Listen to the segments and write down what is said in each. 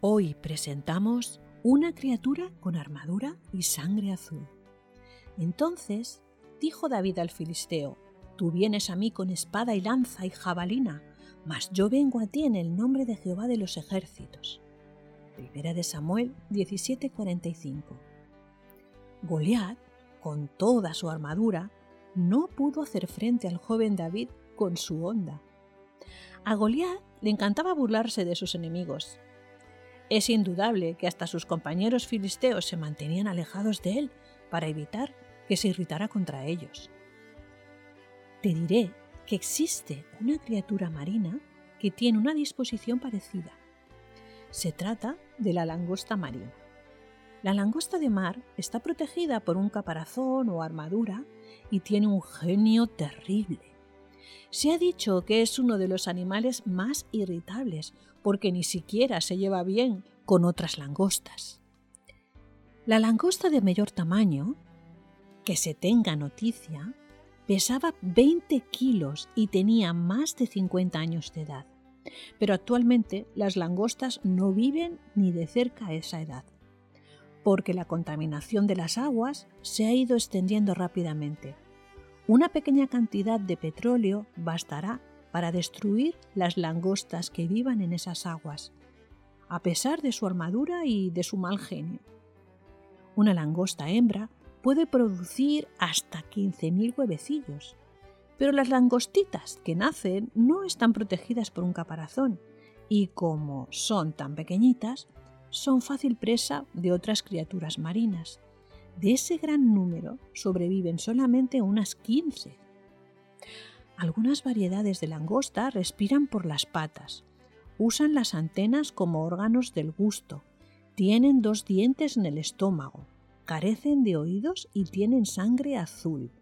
Hoy presentamos una criatura con armadura y sangre azul. Entonces dijo David al filisteo, Tú vienes a mí con espada y lanza y jabalina, mas yo vengo a ti en el nombre de Jehová de los ejércitos. Primera de Samuel 17:45. Goliat, con toda su armadura, no pudo hacer frente al joven David con su onda. A Goliat le encantaba burlarse de sus enemigos es indudable que hasta sus compañeros filisteos se mantenían alejados de él para evitar que se irritara contra ellos. Te diré que existe una criatura marina que tiene una disposición parecida. Se trata de la langosta marina. La langosta de mar está protegida por un caparazón o armadura y tiene un genio terrible. Se ha dicho que es uno de los animales más irritables porque ni siquiera se lleva bien con otras langostas. La langosta de mayor tamaño, que se tenga noticia, pesaba 20 kilos y tenía más de 50 años de edad. Pero actualmente las langostas no viven ni de cerca a esa edad, porque la contaminación de las aguas se ha ido extendiendo rápidamente una pequeña cantidad de petróleo bastará para destruir las langostas que vivan en esas aguas, a pesar de su armadura y de su mal genio. Una langosta hembra puede producir hasta 15.000 huevecillos, pero las langostitas que nacen no están protegidas por un caparazón y como son tan pequeñitas, son fácil presa de otras criaturas marinas. De ese gran número sobreviven solamente unas 15. Algunas variedades de langosta respiran por las patas, usan las antenas como órganos del gusto, tienen dos dientes en el estómago, carecen de oídos y tienen sangre azul.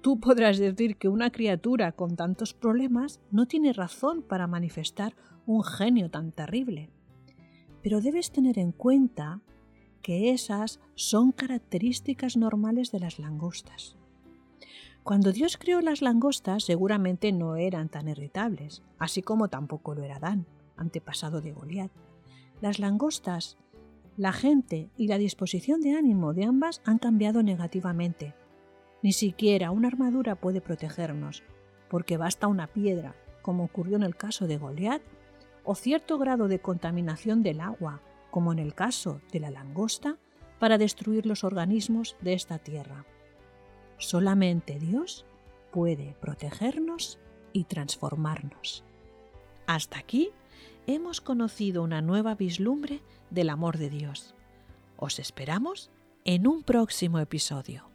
Tú podrás decir que una criatura con tantos problemas no tiene razón para manifestar un genio tan terrible. Pero debes tener en cuenta que esas son características normales de las langostas. Cuando Dios creó las langostas seguramente no eran tan irritables, así como tampoco lo era Dan, antepasado de Goliat. Las langostas, la gente y la disposición de ánimo de ambas han cambiado negativamente. Ni siquiera una armadura puede protegernos, porque basta una piedra, como ocurrió en el caso de Goliat, o cierto grado de contaminación del agua, como en el caso de la langosta, para destruir los organismos de esta tierra. Solamente Dios puede protegernos y transformarnos. Hasta aquí hemos conocido una nueva vislumbre del amor de Dios. Os esperamos en un próximo episodio.